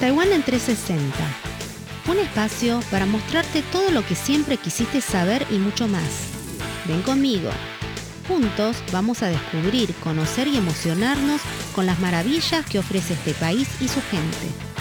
Taiwán en 360. Un espacio para mostrarte todo lo que siempre quisiste saber y mucho más. Ven conmigo. Juntos vamos a descubrir, conocer y emocionarnos con las maravillas que ofrece este país y su gente.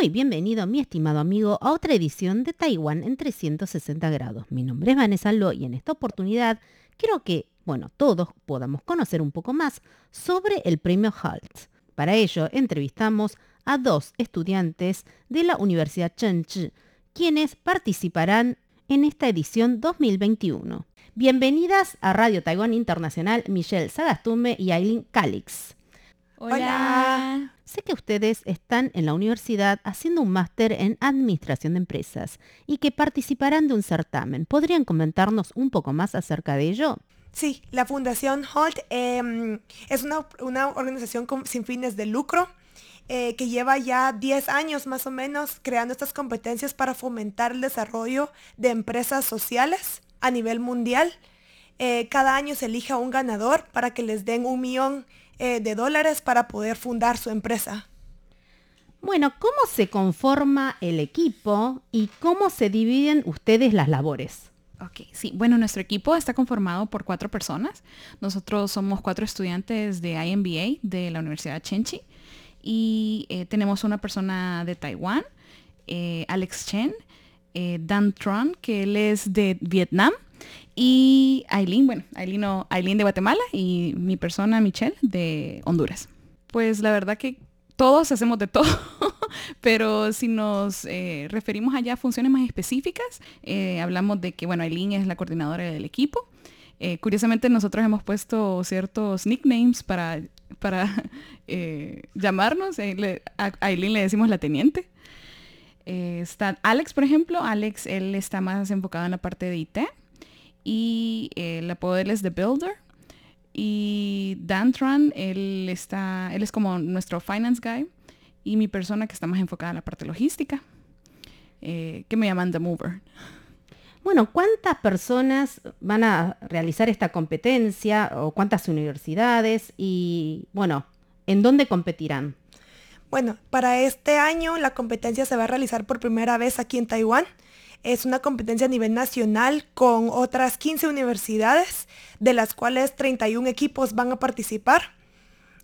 Muy bienvenido, mi estimado amigo, a otra edición de Taiwán en 360 grados. Mi nombre es Vanessa Lo y en esta oportunidad quiero que, bueno, todos podamos conocer un poco más sobre el premio HALT. Para ello, entrevistamos a dos estudiantes de la Universidad Chengchi, quienes participarán en esta edición 2021. Bienvenidas a Radio Taiwán Internacional, Michelle Sagastume y Aileen Calix. Hola. Sé que ustedes están en la universidad haciendo un máster en Administración de Empresas y que participarán de un certamen. ¿Podrían comentarnos un poco más acerca de ello? Sí, la Fundación HALT em, es una, organización sin fines de lucro eh, que lleva ya 10 años más o menos creando estas competencias para fomentar el desarrollo de empresas sociales a nivel mundial. Eh, cada año se elige a un ganador para que les den un millón eh, de dólares para poder fundar su empresa. Bueno, ¿cómo se conforma el equipo y cómo se dividen ustedes las labores? Ok, sí. Bueno, nuestro equipo está conformado por cuatro personas. Nosotros somos cuatro estudiantes de IMBA de la Universidad Chenchi y eh, tenemos una persona de Taiwán, eh, Alex Chen, Dan Tron, que él es de Vietnam, y Aileen, bueno, Aileen, de Guatemala y mi persona, Michelle, de Honduras. Pues la verdad que todos hacemos de todo, pero si nos eh, referimos allá a funciones más específicas, eh, hablamos de que, bueno, Aileen es la coordinadora del equipo. Eh, curiosamente nosotros hemos puesto ciertos nicknames para, para llamarnos. a Aileen le decimos la teniente. está Alex, por ejemplo. Alex, él está más enfocado en la parte de IT y el apodo de él es The Builder. Y Dantron, él, está, él es como nuestro finance guy y mi persona que está más enfocada en la parte logística, eh, que me llaman The Mover. Bueno, ¿cuántas personas van a realizar esta competencia o cuántas universidades y, bueno, en dónde competirán? Bueno, para este año la competencia se va a realizar por primera vez aquí en Taiwán. Es una competencia a nivel nacional con otras 15 universidades, de las cuales 31 equipos van a participar.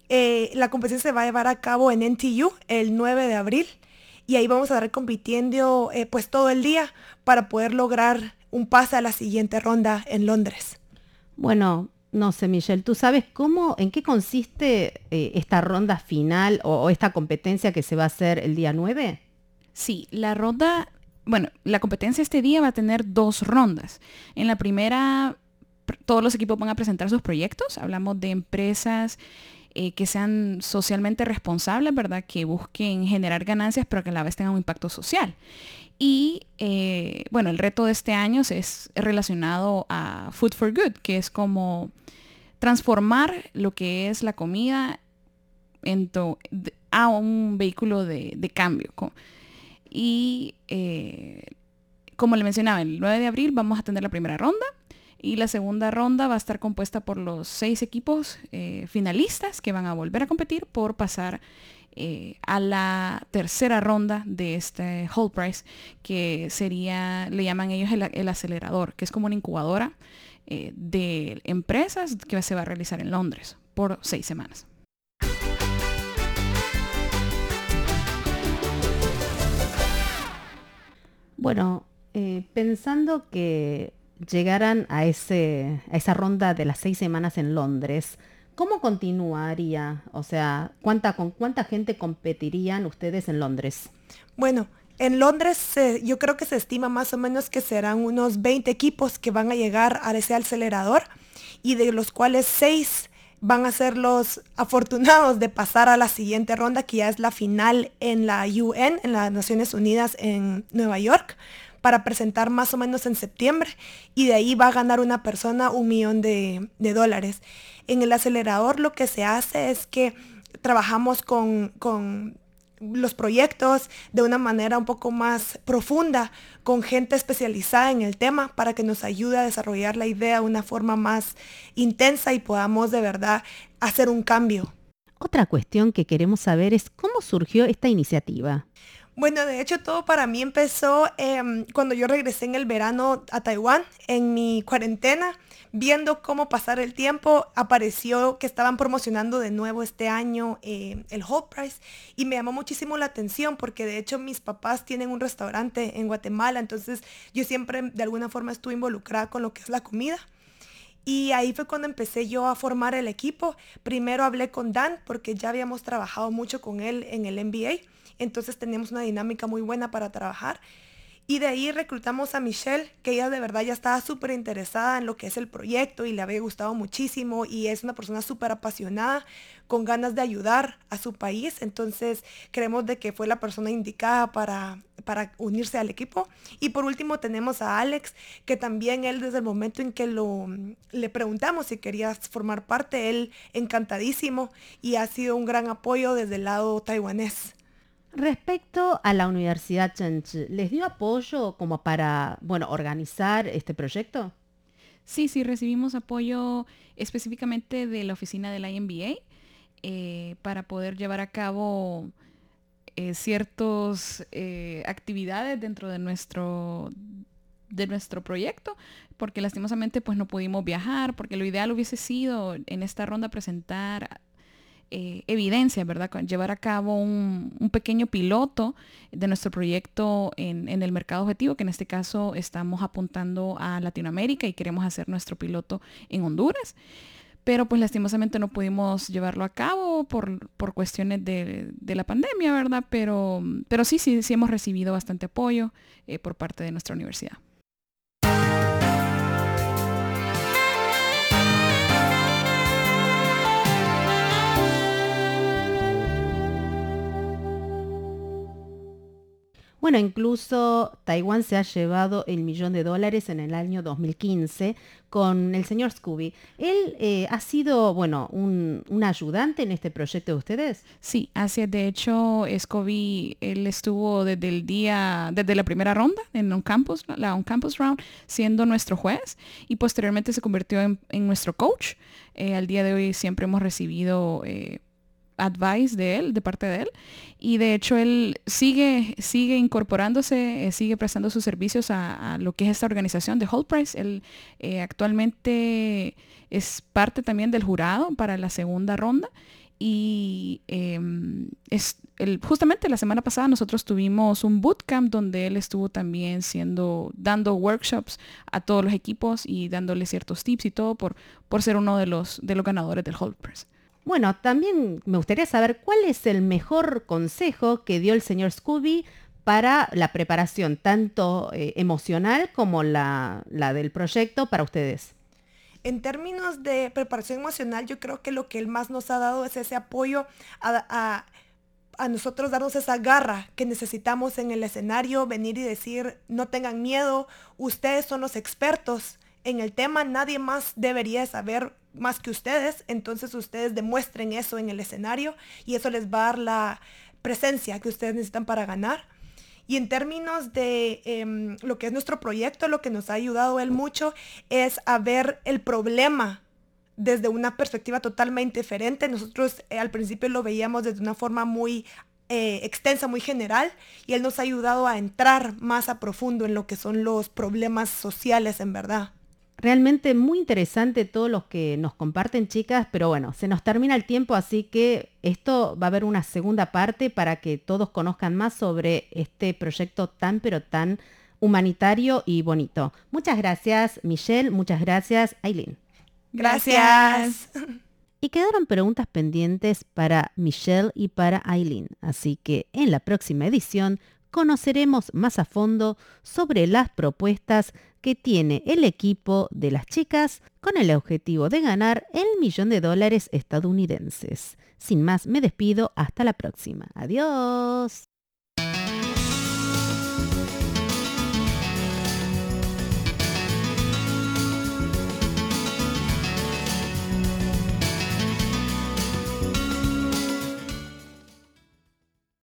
Eh, la competencia se va a llevar a cabo en NTU el 9 de abril y ahí vamos a estar compitiendo eh, pues todo el día para poder lograr un pase a la siguiente ronda en Londres. Bueno, no sé, Michelle, ¿tú sabes cómo, en qué consiste eh, esta ronda final o, o, esta competencia que se va a hacer el día 9? Sí, la ronda bueno, la competencia este día va a tener dos rondas. En la primera, todos los equipos van a presentar sus proyectos. Hablamos de empresas eh, que sean socialmente responsables, ¿verdad? Que busquen generar ganancias, pero que a la vez tengan un impacto social. Y eh, bueno, el reto de este año es relacionado a Food for Good, que es como transformar lo que es la comida a un vehículo de, de cambio. Y eh, como le mencionaba, el 9 de abril vamos a tener la primera ronda y la segunda ronda va a estar compuesta por los seis equipos eh, finalistas que van a volver a competir por pasar eh, a la tercera ronda de este Whole Price, que sería, le llaman ellos el, acelerador, que es como una incubadora de empresas que se va a realizar en Londres por seis semanas. Bueno, eh, pensando que llegaran a, ese, a esa ronda de las seis semanas en Londres, ¿cómo continuaría? O sea, ¿cuánta, ¿con cuánta gente competirían ustedes en Londres? Bueno, en Londres yo creo que se estima más o menos que serán unos 20 equipos que van a llegar a ese acelerador y de los cuales seis van a ser los afortunados de pasar a la siguiente ronda, que ya es la final en la UN, en las Naciones Unidas en Nueva York, para presentar más o menos en septiembre. Y de ahí va a ganar una persona un millón de, dólares. En el acelerador lo que se hace es que trabajamos con, los proyectos de una manera un poco más profunda con gente especializada en el tema para que nos ayude a desarrollar la idea de una forma más intensa y podamos de verdad hacer un cambio. Otra cuestión que queremos saber es cómo surgió esta iniciativa. Bueno, de hecho todo para mí empezó em, cuando yo regresé en el verano a Taiwán, en mi cuarentena, viendo cómo pasar el tiempo, apareció que estaban promocionando de nuevo este año eh, el Whole Price y me llamó muchísimo la atención porque de hecho mis papás tienen un restaurante en Guatemala, entonces yo siempre de alguna forma estuve involucrada con lo que es la comida. Y ahí fue cuando empecé yo a formar el equipo. Primero hablé con Dan porque ya habíamos trabajado mucho con él en el MBA entonces teníamos una dinámica muy buena para trabajar. Y de ahí reclutamos a Michelle, que ella de verdad ya estaba súper interesada en lo que es el proyecto y le había gustado muchísimo y es una persona súper apasionada, con ganas de ayudar a su país. Entonces creemos de que fue la persona indicada para, para unirse al equipo. Y por último tenemos a Alex, que también él desde el momento en que lo, le preguntamos si quería formar parte, él encantadísimo y ha sido un gran apoyo desde el lado taiwanés. Respecto a la Universidad Chenchi, ¿les dio apoyo como para, bueno, organizar este proyecto? Sí, sí, recibimos apoyo específicamente de la oficina del IMBA eh, para poder llevar a cabo eh, ciertas eh, actividades dentro de nuestro, de nuestro proyecto, porque lastimosamente pues no pudimos viajar, porque lo ideal hubiese sido en esta ronda presentar eh, evidencia, ¿verdad? Llevar a cabo un, pequeño piloto de nuestro proyecto en, el mercado objetivo, que en este caso estamos apuntando a Latinoamérica y queremos hacer nuestro piloto en Honduras. Pero pues lastimosamente no pudimos llevarlo a cabo por, cuestiones de, la pandemia, ¿verdad? Pero, pero sí, sí, sí hemos recibido bastante apoyo eh, por parte de nuestra universidad. Bueno, incluso Taiwán se ha llevado el millón de dólares en el año 2015 con el señor Scooby. ¿Él eh, ha sido, bueno, un, ayudante en este proyecto de ustedes? Sí, así de hecho, Scooby, él estuvo desde el día, desde la primera ronda en un campus, la un campus round, siendo nuestro juez y posteriormente se convirtió en, nuestro coach. Eh, al día de hoy siempre hemos recibido eh, advice de él, de parte de él. Y de hecho él sigue, sigue incorporándose, eh, sigue prestando sus servicios a, lo que es esta organización de Whole Price. Él eh, actualmente es parte también del jurado para la segunda ronda. Y em, es, justamente la semana pasada nosotros tuvimos un bootcamp donde él estuvo también siendo, dando workshops a todos los equipos y dándole ciertos tips y todo por, por ser uno de los, de los ganadores del Whole Price. Bueno, también me gustaría saber cuál es el mejor consejo que dio el señor Scooby para la preparación, tanto eh, emocional como la, del proyecto para ustedes. En términos de preparación emocional, yo creo que lo que él más nos ha dado es ese apoyo a, a nosotros darnos esa garra que necesitamos en el escenario, venir y decir, no tengan miedo, ustedes son los expertos en el tema, nadie más debería saber más que ustedes, entonces ustedes demuestren eso en el escenario y eso les va a dar la presencia que ustedes necesitan para ganar. Y en términos de em, lo que es nuestro proyecto, lo que nos ha ayudado él mucho es a ver el problema desde una perspectiva totalmente diferente. Nosotros eh, al principio lo veíamos desde una forma muy eh, extensa, muy general, y él nos ha ayudado a entrar más a profundo en lo que son los problemas sociales en verdad. Realmente muy interesante todo lo que nos comparten chicas, pero bueno, se nos termina el tiempo, así que esto va a haber una segunda parte para que todos conozcan más sobre este proyecto tan pero tan humanitario y bonito. Muchas gracias Michelle, muchas gracias Aileen. Gracias. Y quedaron preguntas pendientes para Michelle y para Aileen, así que en la próxima edición conoceremos más a fondo sobre las propuestas que tiene el equipo de las chicas con el objetivo de ganar el millón de dólares estadounidenses. Sin más, me despido. Hasta la próxima. Adiós.